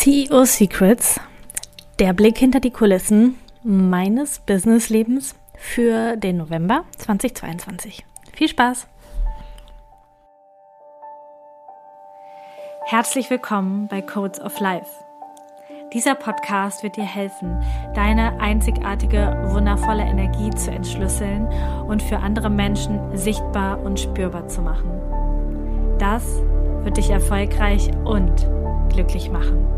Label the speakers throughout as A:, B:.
A: CEO Secrets, der Blick hinter die Kulissen meines Businesslebens für den November 2022. Viel Spaß! Herzlich willkommen bei Codes of Life. Dieser Podcast wird dir helfen, deine einzigartige, wundervolle Energie zu entschlüsseln und für andere Menschen sichtbar und spürbar zu machen. Das wird dich erfolgreich und glücklich machen.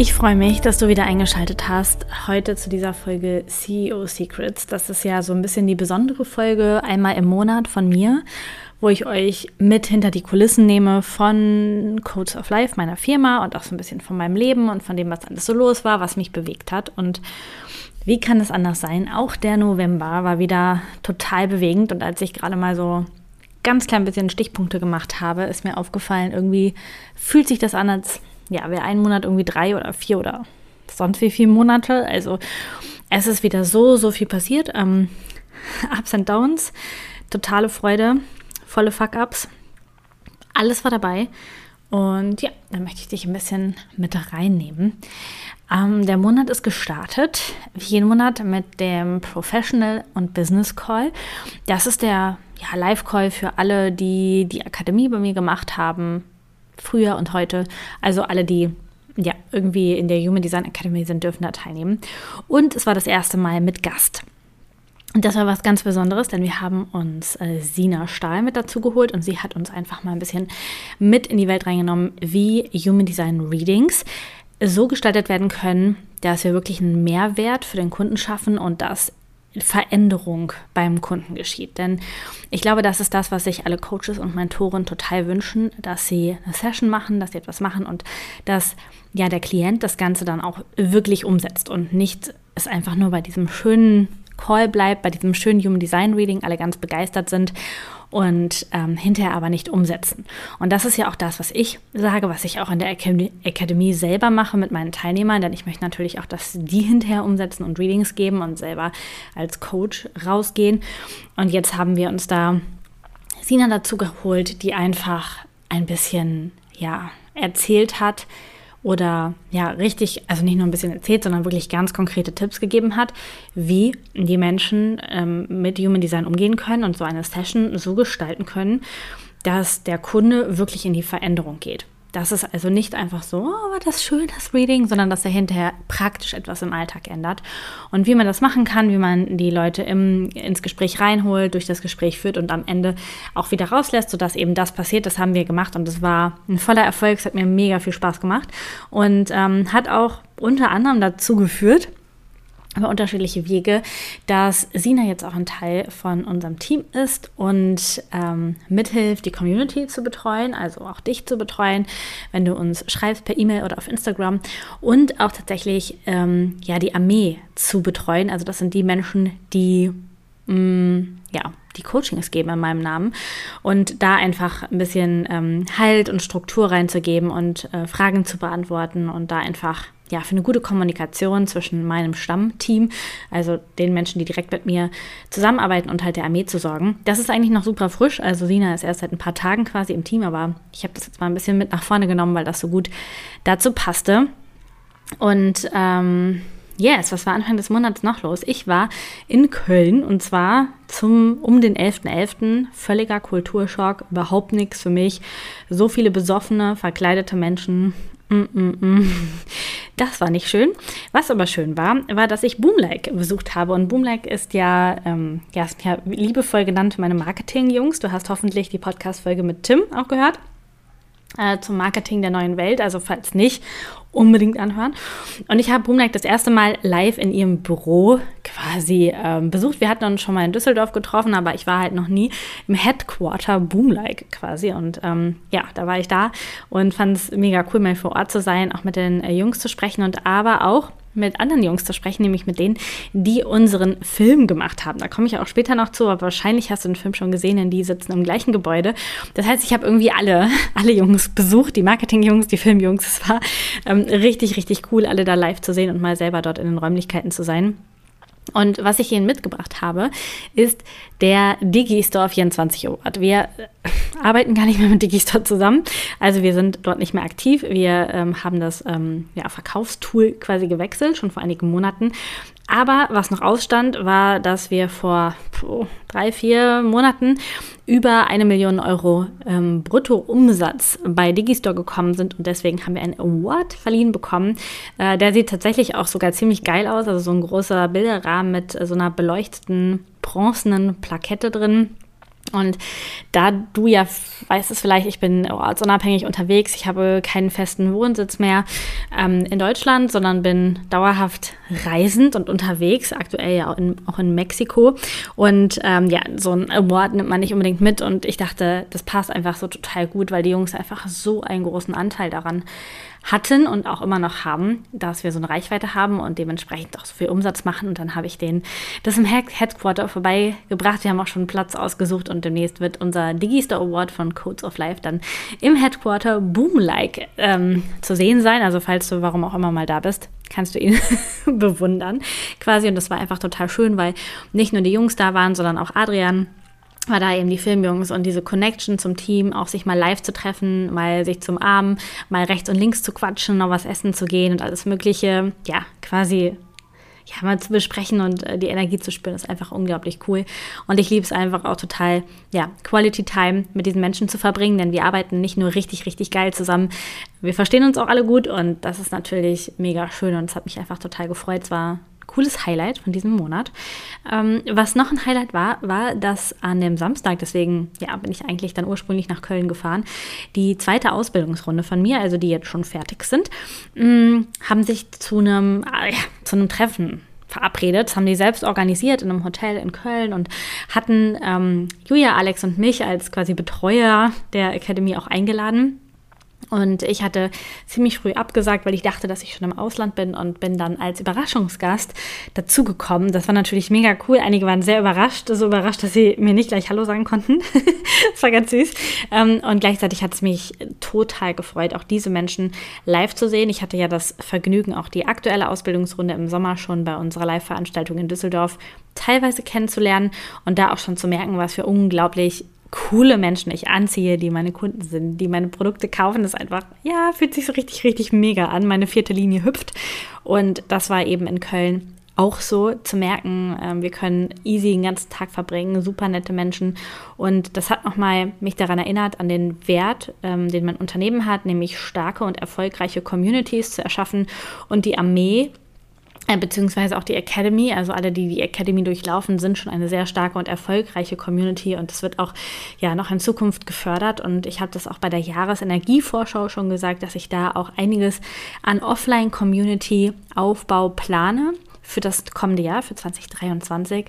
A: Ich freue mich, dass du wieder eingeschaltet hast. Heute zu dieser Folge CEO Secrets. Das ist ja so ein bisschen die besondere Folge einmal im Monat von mir, wo ich euch mit hinter die Kulissen nehme von Codes of Life, meiner Firma und auch so ein bisschen von meinem Leben und von dem, was alles so los war, was mich bewegt hat. Und wie kann es anders sein? Auch der November war wieder total bewegend und als ich gerade mal so ganz klein bisschen Stichpunkte gemacht habe, ist mir aufgefallen, irgendwie fühlt sich das an, als ja, wäre ein Monat irgendwie drei oder vier oder sonst wie viele Monate. Also es ist wieder so, so viel passiert. Ähm, Ups and Downs, totale Freude, volle Fuck-Ups. Alles war dabei. Und ja, da möchte ich dich ein bisschen mit reinnehmen. Ähm, der Monat ist gestartet, wie jeden Monat, mit dem Professional und Business Call. Das ist der ja, Live-Call für alle, die die Akademie bei mir gemacht haben, früher und heute. Also alle, die ja irgendwie in der Human Design Academy sind, dürfen da teilnehmen. Und es war das erste Mal mit Gast. Und das war was ganz Besonderes, denn wir haben uns äh, Sina Stahl mit dazu geholt und sie hat uns einfach mal ein bisschen mit in die Welt reingenommen, wie Human Design Readings so gestaltet werden können, dass wir wirklich einen Mehrwert für den Kunden schaffen und dass Veränderung beim Kunden geschieht. Denn ich glaube, das ist das, was sich alle Coaches und Mentoren total wünschen, dass sie eine Session machen, dass sie etwas machen und dass ja der Klient das Ganze dann auch wirklich umsetzt und nicht es einfach nur bei diesem schönen Call bleibt, bei diesem schönen Human Design Reading alle ganz begeistert sind und ähm, hinterher aber nicht umsetzen. Und das ist ja auch das, was ich sage, was ich auch in der Akademie selber mache mit meinen Teilnehmern, denn ich möchte natürlich auch, dass die hinterher umsetzen und Readings geben und selber als Coach rausgehen. Und jetzt haben wir uns da Sina dazu geholt, die einfach ein bisschen, ja, erzählt hat, oder ja, richtig, also nicht nur ein bisschen erzählt, sondern wirklich ganz konkrete Tipps gegeben hat, wie die Menschen ähm, mit Human Design umgehen können und so eine Session so gestalten können, dass der Kunde wirklich in die Veränderung geht. Das ist also nicht einfach so, oh, war das schön, das Reading, sondern dass er hinterher praktisch etwas im Alltag ändert. Und wie man das machen kann, wie man die Leute im, ins Gespräch reinholt, durch das Gespräch führt und am Ende auch wieder rauslässt, sodass eben das passiert, das haben wir gemacht und es war ein voller Erfolg, es hat mir mega viel Spaß gemacht und ähm, hat auch unter anderem dazu geführt, über unterschiedliche Wege, dass Sina jetzt auch ein Teil von unserem Team ist und ähm, mithilft, die Community zu betreuen, also auch dich zu betreuen, wenn du uns schreibst per E-Mail oder auf Instagram und auch tatsächlich ähm, ja die Armee zu betreuen. Also das sind die Menschen, die mh, mm, ja die Coachings geben in meinem Namen und da einfach ein bisschen ähm, Halt und Struktur reinzugeben und äh, Fragen zu beantworten und da einfach ja, für eine gute Kommunikation zwischen meinem Stammteam, also den Menschen, die direkt mit mir zusammenarbeiten und halt der Armee zu sorgen. Das ist eigentlich noch super frisch. Also Sina ist erst seit ein paar Tagen quasi im Team, aber ich habe das jetzt mal ein bisschen mit nach vorne genommen, weil das so gut dazu passte. Und ähm, Yes, was war Anfang des Monats noch los? Ich war in Köln und zwar zum um den 11.11. .11. Völliger Kulturschock, überhaupt nichts für mich. So viele besoffene, verkleidete Menschen. Mm -mm -mm. Das war nicht schön. Was aber schön war, war, dass ich Boomlike besucht habe. Und Boomlike ist ja, ähm, ja, ja liebevoll genannt meine Marketing-Jungs. Du hast hoffentlich die Podcast-Folge mit Tim auch gehört äh, zum Marketing der neuen Welt. Also falls nicht, unbedingt anhören. Und ich habe Boomlike das erste Mal live in ihrem Büro quasi ähm, besucht. Wir hatten uns schon mal in Düsseldorf getroffen, aber ich war halt noch nie im Headquarter Boomlike quasi. Und ähm, ja, da war ich da und fand es mega cool, mal vor Ort zu sein, auch mit den äh, Jungs zu sprechen und aber auch mit anderen Jungs zu sprechen, nämlich mit denen, die unseren Film gemacht haben. Da komme ich auch später noch zu, aber wahrscheinlich hast du den Film schon gesehen, denn die sitzen im gleichen Gebäude. Das heißt, ich habe irgendwie alle, alle Jungs besucht, die Marketing-Jungs, die Film-Jungs. Es war ähm, richtig, richtig cool, alle da live zu sehen und mal selber dort in den Räumlichkeiten zu sein. Und was ich Ihnen mitgebracht habe, ist der Digistore 24 Award. Wir äh, arbeiten gar nicht mehr mit Digistore zusammen. Also wir sind dort nicht mehr aktiv. Wir ähm, haben das ähm, ja, Verkaufstool quasi gewechselt, schon vor einigen Monaten. Aber was noch ausstand, war, dass wir vor oh, drei, vier Monaten über eine Million Euro ähm, Bruttoumsatz bei Digistore gekommen sind und deswegen haben wir einen Award verliehen bekommen. Äh, der sieht tatsächlich auch sogar ziemlich geil aus, also so ein großer Bilderrahmen mit äh, so einer beleuchteten bronzenen Plakette drin. Und da du ja weißt es vielleicht, ich bin ortsunabhängig unterwegs, ich habe keinen festen Wohnsitz mehr ähm, in Deutschland, sondern bin dauerhaft reisend und unterwegs, aktuell ja auch in, auch in Mexiko. Und ähm, ja, so ein Award nimmt man nicht unbedingt mit und ich dachte, das passt einfach so total gut, weil die Jungs einfach so einen großen Anteil daran hatten und auch immer noch haben, dass wir so eine Reichweite haben und dementsprechend auch so viel Umsatz machen. Und dann habe ich den das im Headquarter vorbeigebracht. Wir haben auch schon einen Platz ausgesucht und demnächst wird unser Digistore Award von Codes of Life dann im Headquarter Boom-like ähm, zu sehen sein. Also falls du warum auch immer mal da bist, kannst du ihn bewundern quasi. Und das war einfach total schön, weil nicht nur die Jungs da waren, sondern auch Adrian war da eben die Filmjungs und diese Connection zum Team, auch sich mal live zu treffen, mal sich zum Armen, mal rechts und links zu quatschen, noch was essen zu gehen und alles Mögliche, ja, quasi ja, mal zu besprechen und äh, die Energie zu spüren, ist einfach unglaublich cool. Und ich liebe es einfach auch total, ja, Quality Time mit diesen Menschen zu verbringen, denn wir arbeiten nicht nur richtig, richtig geil zusammen, wir verstehen uns auch alle gut und das ist natürlich mega schön und es hat mich einfach total gefreut. Es war cooles Highlight von diesem Monat. Ähm, was noch ein Highlight war, war, dass an dem Samstag, deswegen ja, bin ich eigentlich dann ursprünglich nach Köln gefahren, die zweite Ausbildungsrunde von mir, also die jetzt schon fertig sind, mh, mm, haben sich zu einem, äh, zu einem Treffen verabredet. Das haben die selbst organisiert in einem Hotel in Köln und hatten ähm, Julia, Alex und mich als quasi Betreuer der Academy auch eingeladen. Und ich hatte ziemlich früh abgesagt, weil ich dachte, dass ich schon im Ausland bin und bin dann als Überraschungsgast dazugekommen. Das war natürlich mega cool. Einige waren sehr überrascht, so überrascht, dass sie mir nicht gleich Hallo sagen konnten. das war ganz süß. Ähm, und gleichzeitig hat es mich total gefreut, auch diese Menschen live zu sehen. Ich hatte ja das Vergnügen, auch die aktuelle Ausbildungsrunde im Sommer schon bei unserer Live-Veranstaltung in Düsseldorf teilweise kennenzulernen und da auch schon zu merken, was für unglaublich coole Menschen ich anziehe, die meine Kunden sind, die meine Produkte kaufen, das einfach, ja, fühlt sich so richtig, richtig mega an. Meine vierte Linie hüpft. Und das war eben in Köln auch so zu merken, äh, wir können easy den ganzen Tag verbringen, super nette Menschen. Und das hat nochmal mich daran erinnert, an den Wert, ähm, den mein Unternehmen hat, nämlich starke und erfolgreiche Communities zu erschaffen. Und die Armee beziehungsweise auch die Academy, also alle, die die Academy durchlaufen, sind schon eine sehr starke und erfolgreiche Community und das wird auch ja noch in Zukunft gefördert und ich habe das auch bei der Jahresenergievorschau schon gesagt, dass ich da auch einiges an Offline-Community-Aufbau plane für das kommende Jahr, für 2023.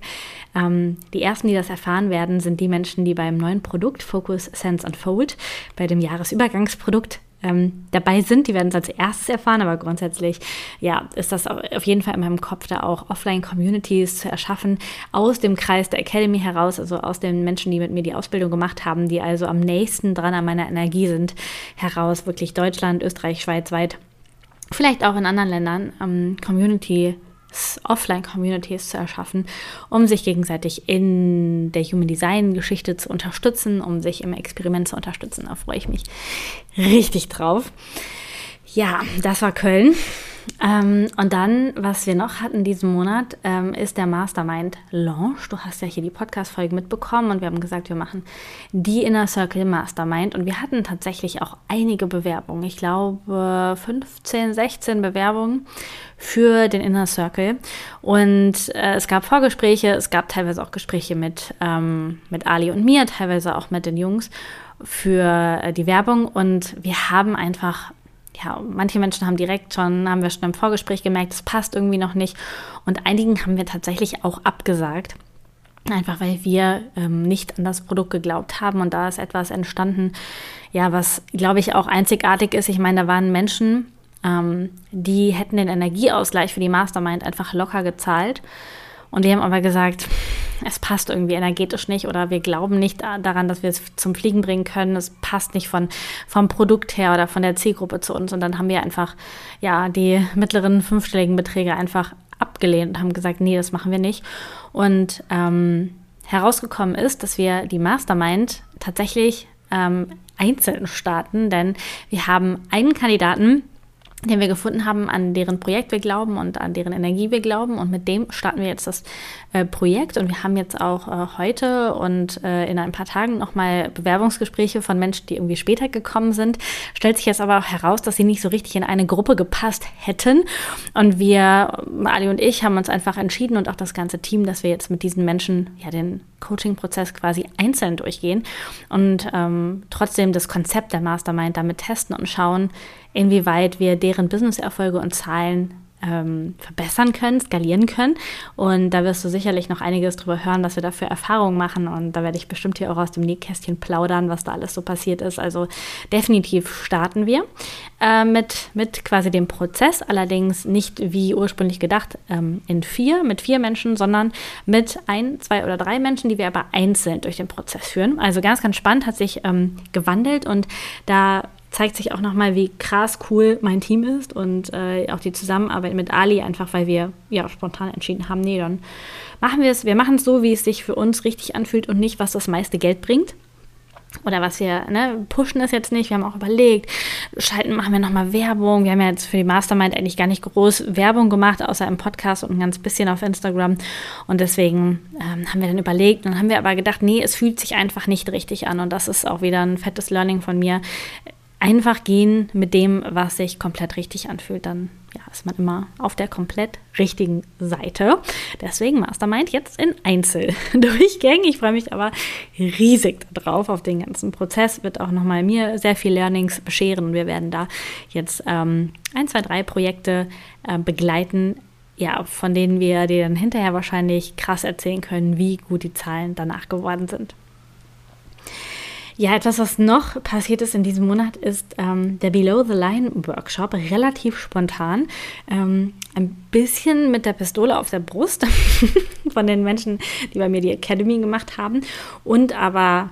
A: Ähm, die ersten, die das erfahren werden, sind die Menschen, die beim neuen Produkt Focus Sense and Fold, bei dem Jahresübergangsprodukt ähm, dabei sind. Die werden es als erstes erfahren, aber grundsätzlich ja, ist das auf jeden Fall in meinem Kopf, da auch Offline-Communities zu erschaffen, aus dem Kreis der Academy heraus, also aus den Menschen, die mit mir die Ausbildung gemacht haben, die also am nächsten dran an meiner Energie sind, heraus, wirklich Deutschland, Österreich, Schweiz weit, vielleicht auch in anderen Ländern, ähm, Community Offline-Communities zu erschaffen, um sich gegenseitig in der Human Design-Geschichte zu unterstützen, um sich im Experiment zu unterstützen. Da freue ich mich richtig drauf. Ja, das war Köln. Ähm, und dann, was wir noch hatten diesen Monat, ähm, ist der Mastermind Launch. Du hast ja hier die Podcast-Folge mitbekommen und wir haben gesagt, wir machen die Inner Circle Mastermind. Und wir hatten tatsächlich auch einige Bewerbungen. Ich glaube 15, 16 Bewerbungen für den Inner Circle. Und äh, es gab Vorgespräche, es gab teilweise auch Gespräche mit, ähm, mit Ali und mir, teilweise auch mit den Jungs für äh, die Werbung. Und wir haben einfach ja, manche Menschen haben direkt schon, haben wir schon im Vorgespräch gemerkt, es passt irgendwie noch nicht. Und einigen haben wir tatsächlich auch abgesagt. Einfach weil wir ähm, nicht an das Produkt geglaubt haben. Und da ist etwas entstanden, ja, was, glaube ich, auch einzigartig ist. Ich meine, da waren Menschen, ähm, die hätten den Energieausgleich für die Mastermind einfach locker gezahlt. Und die haben aber gesagt, es passt irgendwie energetisch nicht oder wir glauben nicht daran, dass wir es zum Fliegen bringen können. Es passt nicht von, vom Produkt her oder von der Zielgruppe zu uns. Und dann haben wir einfach, ja, die mittleren fünfstelligen Beträge einfach abgelehnt und haben gesagt, nee, das machen wir nicht. Und ähm, herausgekommen ist, dass wir die Mastermind tatsächlich ähm, einzeln starten, denn wir haben einen Kandidaten, den wir gefunden haben, an deren Projekt wir glauben und an deren Energie wir glauben. Und mit dem starten wir jetzt das äh, Projekt. Und wir haben jetzt auch äh, heute und äh, in ein paar Tagen nochmal Bewerbungsgespräche von Menschen, die irgendwie später gekommen sind. Stellt sich jetzt aber auch heraus, dass sie nicht so richtig in eine Gruppe gepasst hätten. Und wir, Ali und ich, haben uns einfach entschieden und auch das ganze Team, dass wir jetzt mit diesen Menschen ja den Coaching-Prozess quasi einzeln durchgehen und ähm, trotzdem das Konzept der Mastermind damit testen und schauen, inwieweit wir deren Business-Erfolge und Zahlen ähm, verbessern können, skalieren können. Und da wirst du sicherlich noch einiges drüber hören, was wir da für Erfahrungen machen. Und da werde ich bestimmt hier auch aus dem Nähkästchen plaudern, was da alles so passiert ist. Also definitiv starten wir äh, mit, mit quasi dem Prozess, allerdings nicht wie ursprünglich gedacht ähm, in vier, mit vier Menschen, sondern mit ein, zwei oder drei Menschen, die wir aber einzeln durch den Prozess führen. Also ganz, ganz spannend, hat sich ähm, gewandelt und da zeigt sich auch nochmal, wie krass cool mein Team ist und äh, auch die Zusammenarbeit mit Ali, einfach weil wir ja spontan entschieden haben, nee, dann machen wir es, wir machen es so, wie es sich für uns richtig anfühlt und nicht, was das meiste Geld bringt. Oder was wir, ne, pushen es jetzt nicht. Wir haben auch überlegt, schalten, machen wir nochmal Werbung. Wir haben ja jetzt für die Mastermind eigentlich gar nicht groß Werbung gemacht, außer im Podcast und ein ganz bisschen auf Instagram. Und deswegen ähm, haben wir dann überlegt. Dann haben wir aber gedacht, nee, es fühlt sich einfach nicht richtig an. Und das ist auch wieder ein fettes Learning von mir einfach gehen mit dem, was sich komplett richtig anfühlt, dann ja, ist man immer auf der komplett richtigen Seite. Deswegen Mastermind jetzt in Einzeldurchgängen. Ich freue mich aber riesig darauf auf den ganzen Prozess. Wird auch nochmal mir sehr viel Learnings bescheren wir werden da jetzt ähm, ein, zwei, drei Projekte äh, begleiten, ja, von denen wir dir dann hinterher wahrscheinlich krass erzählen können, wie gut die Zahlen danach geworden sind. Ja, etwas, was noch passiert ist in diesem Monat, ist ähm, der Below the Line Workshop, relativ spontan. Ähm, ein bisschen mit der Pistole auf der Brust von den Menschen, die bei mir die Academy gemacht haben. Und aber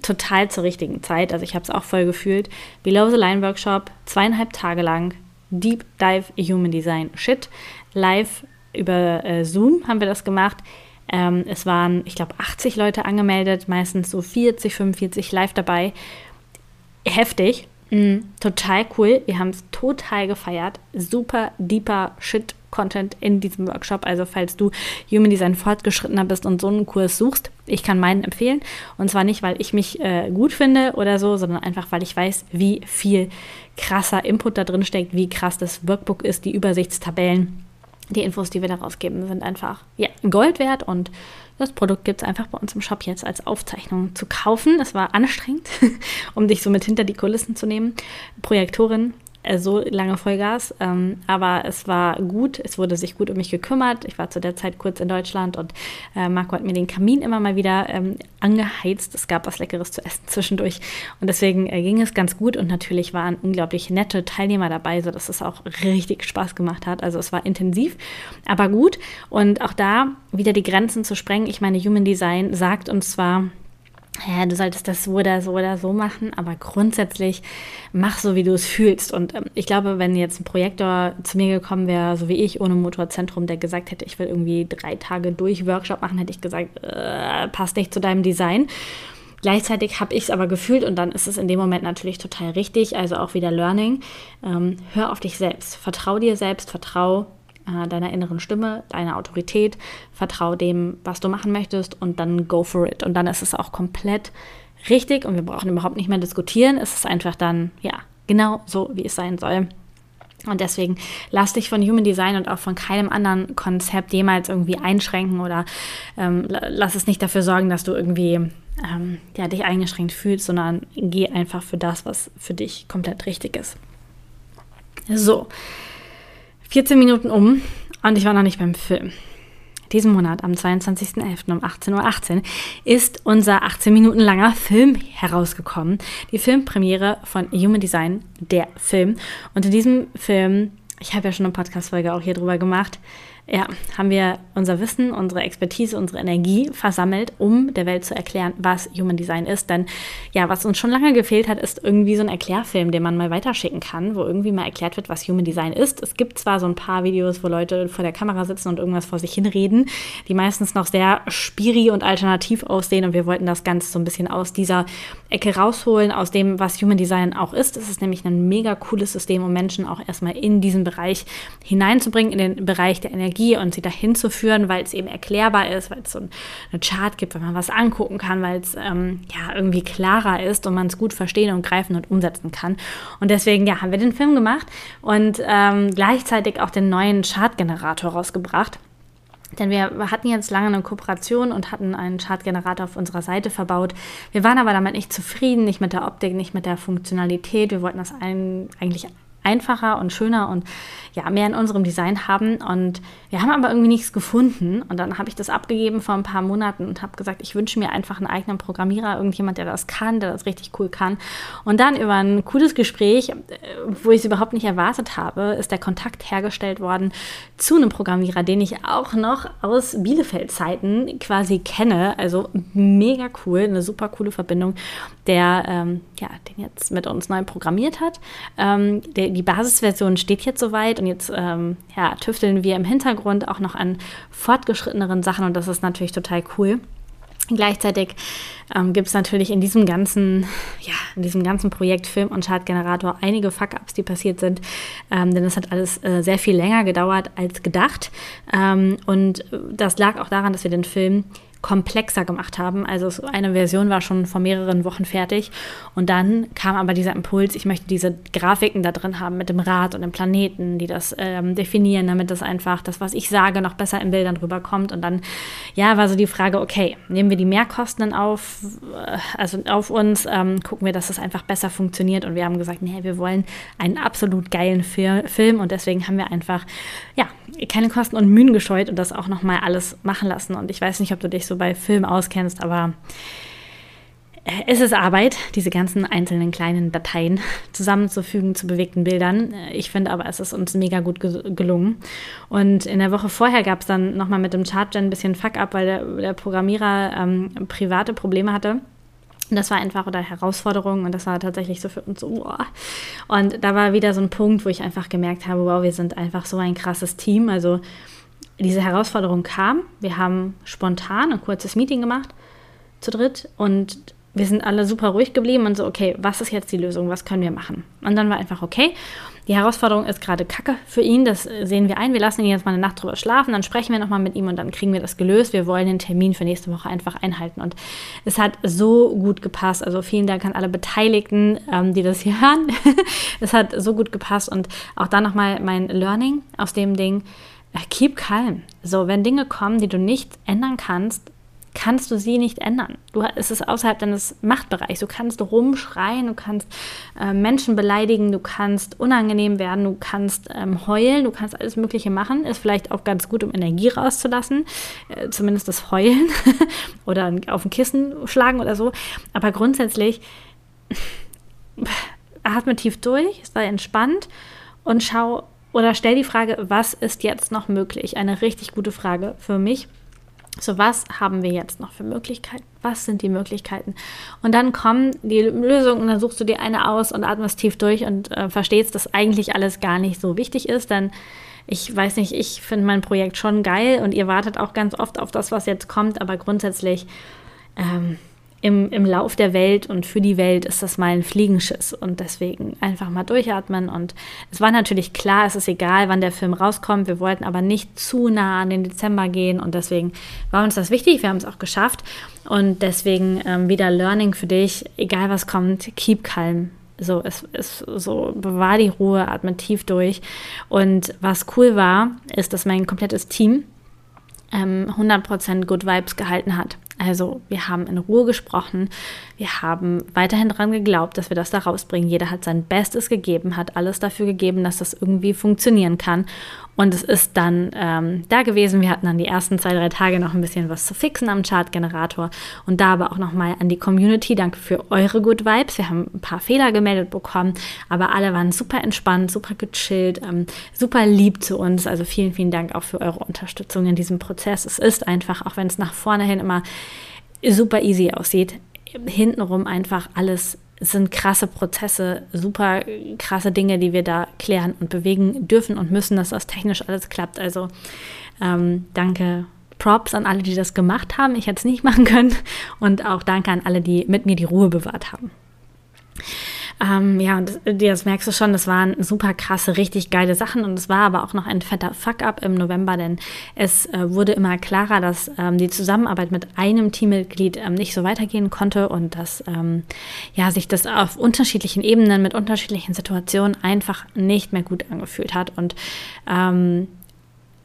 A: total zur richtigen Zeit. Also ich habe es auch voll gefühlt. Below the Line Workshop, zweieinhalb Tage lang, Deep Dive Human Design Shit. Live über äh, Zoom haben wir das gemacht. Ähm, es waren, ich glaube, 80 Leute angemeldet, meistens so 40, 45 live dabei. Heftig. Mhm. Total cool. Wir haben es total gefeiert. Super deeper Shit Content in diesem Workshop. Also falls du Human Design fortgeschrittener bist und so einen Kurs suchst, ich kann meinen empfehlen. Und zwar nicht, weil ich mich äh, gut finde oder so, sondern einfach, weil ich weiß, wie viel krasser Input da drin steckt, wie krass das Workbook ist, die Übersichtstabellen die Infos, die wir daraus geben, sind einfach ja, Gold wert und das Produkt gibt es einfach bei uns im Shop jetzt als Aufzeichnung zu kaufen. Es war anstrengend, um dich so mit hinter die Kulissen zu nehmen. Projektorin so lange Vollgas. Ähm, aber es war gut, es wurde sich gut um mich gekümmert. Ich war zu der Zeit kurz in Deutschland und äh, Marco hat mir den Kamin immer mal wieder ähm, angeheizt. Es gab was Leckeres zu essen zwischendurch. Und deswegen äh, ging es ganz gut und natürlich waren unglaublich nette Teilnehmer dabei, sodass es auch richtig Spaß gemacht hat. Also es war intensiv, aber gut. Und auch da wieder die Grenzen zu sprengen. Ich meine, Human Design sagt uns zwar, ja, du solltest das so oder so oder so machen, aber grundsätzlich mach so, wie du es fühlst. Und ähm, ich glaube, wenn jetzt ein Projektor zu mir gekommen wäre, so wie ich, ohne Motorzentrum, der gesagt hätte, ich will irgendwie drei Tage durch Workshop machen, hätte ich gesagt, äh, passt nicht zu deinem Design. Gleichzeitig habe ich es aber gefühlt und dann ist es in dem Moment natürlich total richtig, also auch wieder Learning. Ähm, hör auf dich selbst, vertrau dir selbst, vertrau deiner inneren Stimme, deiner Autorität, vertrau dem, was du machen möchtest und dann go for it. Und dann ist es auch komplett richtig und wir brauchen überhaupt nicht mehr diskutieren. Es ist einfach dann, ja, genau so, wie es sein soll. Und deswegen lass dich von Human Design und auch von keinem anderen Konzept jemals irgendwie einschränken oder ähm, lass es nicht dafür sorgen, dass du irgendwie ähm, ja, dich eingeschränkt fühlst, sondern geh einfach für das, was für dich komplett richtig ist. So, 14 Minuten um und ich war noch nicht beim Film. diesen Monat am 22.11. um 18.18 Uhr 18, ist unser 18 Minuten langer Film herausgekommen. Die Filmpremiere von Human Design, der Film. Und in diesem Film, ich habe ja schon eine Podcast-Folge auch hier drüber gemacht, ja, haben wir unser Wissen, unsere Expertise, unsere Energie versammelt, um der Welt zu erklären, was Human Design ist. Denn ja, was uns schon lange gefehlt hat, ist irgendwie so ein Erklärfilm, den man mal weiterschicken kann, wo irgendwie mal erklärt wird, was Human Design ist. Es gibt zwar so ein paar Videos, wo Leute vor der Kamera sitzen und irgendwas vor sich hinreden, die meistens noch sehr spiri und alternativ aussehen und wir wollten das Ganze so ein bisschen aus dieser Ecke rausholen, aus dem, was Human Design auch ist. Es ist nämlich ein mega cooles System, um Menschen auch erstmal in diesen Bereich hineinzubringen, in den Bereich der Energie Energie und sie dahin zu führen, weil es eben erklärbar ist, weil es so eine Chart gibt, weil man was angucken kann, weil es ähm, ja irgendwie klarer ist und man es gut verstehen und greifen und umsetzen kann. Und deswegen ja, haben wir den Film gemacht und ähm, gleichzeitig auch den neuen Chartgenerator rausgebracht. Denn wir hatten jetzt lange eine Kooperation und hatten einen Chartgenerator auf unserer Seite verbaut. Wir waren aber damit nicht zufrieden, nicht mit der Optik, nicht mit der Funktionalität. Wir wollten das ein, eigentlich einfacher und schöner und ja, mehr in unserem Design haben. Und wir haben aber irgendwie nichts gefunden. Und dann habe ich das abgegeben vor ein paar Monaten und habe gesagt, ich wünsche mir einfach einen eigenen Programmierer, irgendjemand, der das kann, der das richtig cool kann. Und dann über ein cooles Gespräch, äh, wo ich es überhaupt nicht erwartet habe, ist der Kontakt hergestellt worden zu einem Programmierer, den ich auch noch aus Bielefeld-Zeiten quasi kenne. Also mega cool, eine super coole Verbindung, der ähm, ja, den jetzt mit uns neu programmiert hat. Ähm, der, die Basisversion steht jetzt soweit und jetzt ähm, ja, tüfteln wir im Hintergrund auch noch an fortgeschritteneren Sachen und das ist natürlich total cool. Gleichzeitig ähm, gibt es natürlich in diesem ganzen, ja, in diesem ganzen Projekt Film und Chartgenerator einige Fuck-ups, die passiert sind, ähm, denn es hat alles äh, sehr viel länger gedauert als gedacht. Ähm, und das lag auch daran, dass wir den Film komplexer gemacht haben. Also eine Version war schon vor mehreren Wochen fertig und dann kam aber dieser Impuls, ich möchte diese Grafiken da drin haben mit dem Rad und dem Planeten, die das ähm, definieren, damit das einfach das, was ich sage, noch besser in Bildern rüberkommt. Und dann, ja, war so die Frage, okay, nehmen wir die Mehrkosten auf, äh, also auf uns, ähm, gucken wir, dass das einfach besser funktioniert. Und wir haben gesagt, nee, wir wollen einen absolut geilen Fil Film und deswegen haben wir einfach, ja, keine Kosten und Mühen gescheut und das auch nochmal alles machen lassen. Und ich weiß nicht, ob du dich so bei Film auskennst, aber äh, es ist Arbeit, diese ganzen einzelnen kleinen Dateien zusammenzufügen zu bewegten Bildern. Äh, ich finde aber, es ist uns mega gut gelungen. Und in der Woche vorher gab es dann nochmal mit dem Chartgen ein bisschen Fuck-up, weil der, der Programmierer ähm, private Probleme hatte. Das war einfach oder Herausforderungen und das war tatsächlich so für uns so, wow. Und da war wieder so ein Punkt, wo ich einfach gemerkt habe, wow, wir sind einfach so ein krasses Team. Also diese Herausforderung kam. Wir haben spontan ein kurzes Meeting gemacht zu dritt und wir sind alle super ruhig geblieben und so, okay, was ist jetzt die Lösung? Was können wir machen? Und dann war einfach, okay, die Herausforderung ist gerade kacke für ihn, das sehen wir ein. Wir lassen ihn jetzt mal eine Nacht drüber schlafen, dann sprechen wir nochmal mit ihm und dann kriegen wir das gelöst. Wir wollen den Termin für nächste Woche einfach einhalten. Und es hat so gut gepasst. Also vielen Dank an alle Beteiligten, ähm, die das hier hören. es hat so gut gepasst und auch da nochmal mein Learning aus dem Ding keep calm. So, wenn Dinge kommen, die du nicht ändern kannst, kannst du sie nicht ändern. Du, es ist außerhalb deines Machtbereichs. Du kannst rumschreien, du kannst äh, Menschen beleidigen, du kannst unangenehm werden, du kannst ähm, heulen, du kannst alles Mögliche machen. Ist vielleicht auch ganz gut, um Energie rauszulassen, äh, zumindest das Heulen oder auf ein Kissen schlagen oder so. Aber grundsätzlich atme tief durch, sei entspannt und schau, oder stell die Frage, was ist jetzt noch möglich? Eine richtig gute Frage für mich. So, was haben wir jetzt noch für Möglichkeiten? Was sind die Möglichkeiten? Und dann kommen die Lösungen und dann suchst du dir eine aus und atmest tief durch und äh, verstehst, dass eigentlich alles gar nicht so wichtig ist, denn ich weiß nicht, ich finde mein Projekt schon geil und ihr wartet auch ganz oft auf das, was jetzt kommt, aber grundsätzlich ähm, im, im Lauf der Welt und für die Welt ist das mal ein Fliegenschiss. Und deswegen einfach mal durchatmen. Und es war natürlich klar, es ist egal, wann der Film rauskommt, wir wollten aber nicht zu nah an den Dezember gehen. Und deswegen war uns das wichtig, wir haben es auch geschafft. Und deswegen ähm, wieder Learning für dich, egal was kommt, keep calm, so, es ist so, bewahr die Ruhe, atme tief durch. Und was cool war, ist, dass mein komplettes Team ähm, 100% Good Vibes gehalten hat. Also wir haben in Ruhe gesprochen, wir haben weiterhin daran geglaubt, dass wir das da rausbringen. Jeder hat sein Bestes gegeben, hat alles dafür gegeben, dass das irgendwie funktionieren kann. Und es ist dann ähm, da gewesen. Wir hatten dann die ersten zwei, drei Tage noch ein bisschen was zu fixen am Chartgenerator. Und da aber auch nochmal an die Community. Danke für eure Good Vibes. Wir haben ein paar Fehler gemeldet bekommen, aber alle waren super entspannt, super gechillt, ähm, super lieb zu uns. Also vielen, vielen Dank auch für eure Unterstützung in diesem Prozess. Es ist einfach, auch wenn es nach vorne hin immer super easy aussieht, hintenrum einfach alles sind krasse Prozesse, super krasse Dinge, die wir da klären und bewegen dürfen und müssen, dass das technisch alles klappt. Also ähm, danke, Props an alle, die das gemacht haben. Ich hätte es nicht machen können. Und auch danke an alle, die mit mir die Ruhe bewahrt haben. Ähm, ja, und das, das, merkst du schon, das waren super krasse, richtig geile Sachen. Und es war aber auch noch ein fetter Fuck-up im November, denn es äh, wurde immer klarer, dass ähm, die Zusammenarbeit mit einem Teammitglied ähm, nicht so weitergehen konnte und dass ähm, ja, sich das auf unterschiedlichen Ebenen mit unterschiedlichen Situationen einfach nicht mehr gut angefühlt hat. Und ähm,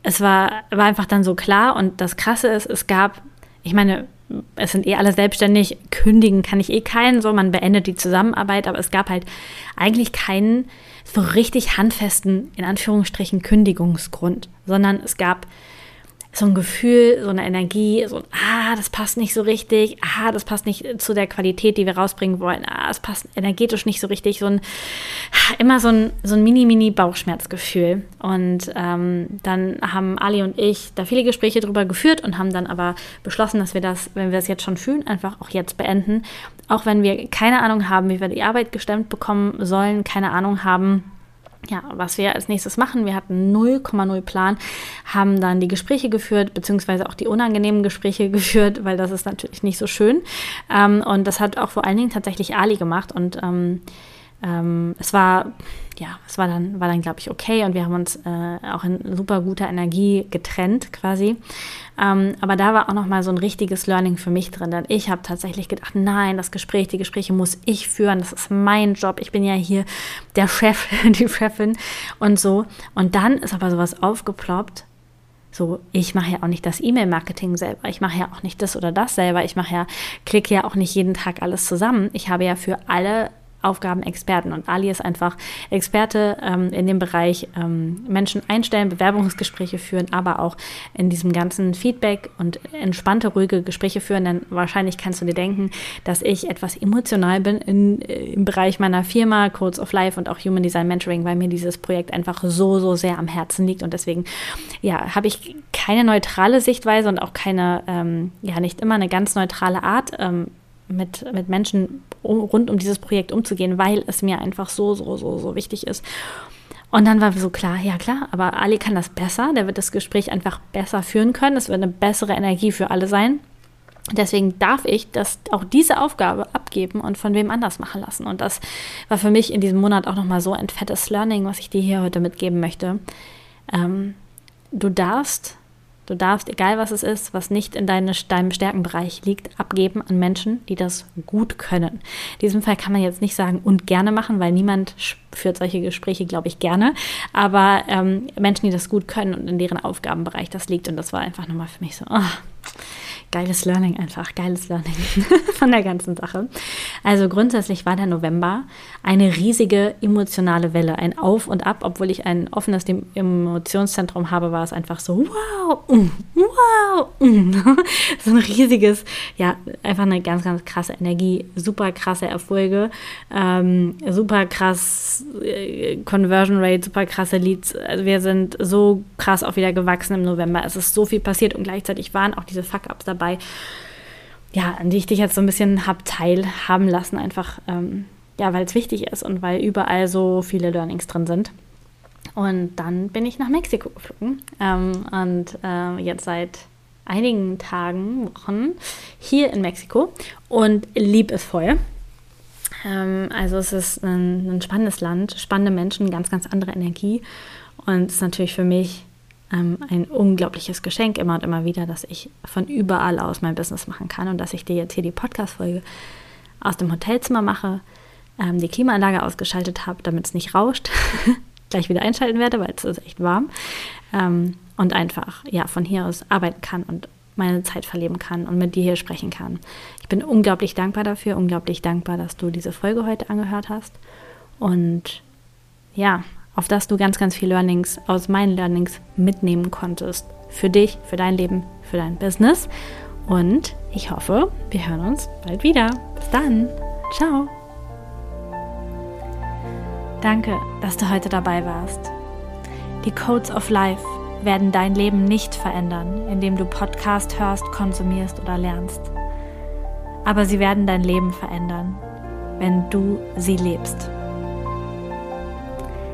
A: es war, war einfach dann so klar. Und das Krasse ist, es gab, ich meine, es sind eh alle selbstständig, kündigen kann ich eh keinen, so man beendet die Zusammenarbeit, aber es gab halt eigentlich keinen so richtig handfesten, in Anführungsstrichen, Kündigungsgrund, sondern es gab so ein Gefühl, so eine Energie, so, ah, das passt nicht so richtig, ah, das passt nicht zu der Qualität, die wir rausbringen wollen, ah, es passt energetisch nicht so richtig, so ein, immer so ein, so ein mini-mini-Bauchschmerzgefühl. Und ähm, dann haben Ali und ich da viele Gespräche drüber geführt und haben dann aber beschlossen, dass wir das, wenn wir es jetzt schon fühlen, einfach auch jetzt beenden. Auch wenn wir keine Ahnung haben, wie wir die Arbeit gestemmt bekommen sollen, keine Ahnung haben, ja, was wir als nächstes machen. Wir hatten 0,0 Plan, haben dann die Gespräche geführt, beziehungsweise auch die unangenehmen Gespräche geführt, weil das ist natürlich nicht so schön. Ähm, und das hat auch vor allen Dingen tatsächlich Ali gemacht und ähm, ähm, es war, ja, es war dann, war dann, glaube ich, okay und wir haben uns äh, auch in super guter Energie getrennt quasi. Ähm, aber da war auch nochmal so ein richtiges Learning für mich drin, denn ich habe tatsächlich gedacht, nein, das Gespräch, die Gespräche muss ich führen, das ist mein Job, ich bin ja hier der Chef, die Chefin und so. Und dann ist aber sowas aufgeploppt, so, ich mache ja auch nicht das E-Mail-Marketing selber. Ich mache ja auch nicht das oder das selber. Ich mache ja, klicke ja auch nicht jeden Tag alles zusammen. Ich habe ja für alle Aufgabenexperten. Und Ali ist einfach Experte ähm, in dem Bereich ähm, Menschen einstellen, Bewerbungsgespräche führen, aber auch in diesem ganzen Feedback und entspannte, ruhige Gespräche führen. Denn wahrscheinlich kannst du dir denken, dass ich etwas emotional bin in, äh, im Bereich meiner Firma, Codes of Life und auch Human Design Mentoring, weil mir dieses Projekt einfach so, so sehr am Herzen liegt. Und deswegen, ja, habe ich keine neutrale Sichtweise und auch keine, ähm, ja, nicht immer eine ganz neutrale Art ähm, mit, mit Menschen um, rund um dieses Projekt umzugehen, weil es mir einfach so, so, so, so wichtig ist. Und dann war so klar, ja klar, aber Ali kann das besser, der wird das Gespräch einfach besser führen können, es wird eine bessere Energie für alle sein. Deswegen darf ich das, auch diese Aufgabe abgeben und von wem anders machen lassen. Und das war für mich in diesem Monat auch nochmal so ein fettes Learning, was ich dir hier heute mitgeben möchte. Ähm, du darfst Du darfst, egal was es ist, was nicht in deine, deinem Stärkenbereich liegt, abgeben an Menschen, die das gut können. In diesem Fall kann man jetzt nicht sagen und gerne machen, weil niemand führt solche Gespräche, glaube ich, gerne. Aber ähm, Menschen, die das gut können und in deren Aufgabenbereich das liegt. Und das war einfach nochmal für mich so, oh, geiles Learning einfach, geiles Learning von der ganzen Sache. Also grundsätzlich war der November eine riesige emotionale Welle, ein Auf und Ab, obwohl ich ein offenes Emotionszentrum habe, war es einfach so wow, mm, wow, mm. so ein riesiges, ja, einfach eine ganz, ganz krasse Energie, super krasse Erfolge, ähm, super krass äh, Conversion Rate, super krasse Leads. Also wir sind so krass auch wieder gewachsen im November. Es ist so viel passiert und gleichzeitig waren auch diese Fuck-Ups dabei dabei, ja, an die ich dich jetzt so ein bisschen habe teilhaben lassen, einfach, ähm, ja, weil es wichtig ist und weil überall so viele Learnings drin sind. Und dann bin ich nach Mexiko geflogen ähm, und äh, jetzt seit einigen Tagen, Wochen hier in Mexiko und lieb es voll. Ähm, also es ist ein, ein spannendes Land, spannende Menschen, ganz, ganz andere Energie und ist natürlich für mich ähm, ein unglaubliches Geschenk immer und immer wieder, dass ich von überall aus mein Business machen kann und dass ich dir jetzt hier die Podcast-Folge aus dem Hotelzimmer mache, ähm, die Klimaanlage ausgeschaltet habe, damit es nicht rauscht, gleich wieder einschalten werde, weil es ist echt warm ähm, und einfach ja von hier aus arbeiten kann und meine Zeit verleben kann und mit dir hier sprechen kann. Ich bin unglaublich dankbar dafür, unglaublich dankbar, dass du diese Folge heute angehört hast und ja, auf das du ganz, ganz viel Learnings aus meinen Learnings mitnehmen konntest. Für dich, für dein Leben, für dein Business. Und ich hoffe, wir hören uns bald wieder. Bis dann. Ciao. Danke, dass du heute dabei warst. Die Codes of Life werden dein Leben nicht verändern, indem du Podcast hörst, konsumierst oder lernst. Aber sie werden dein Leben verändern, wenn du sie lebst.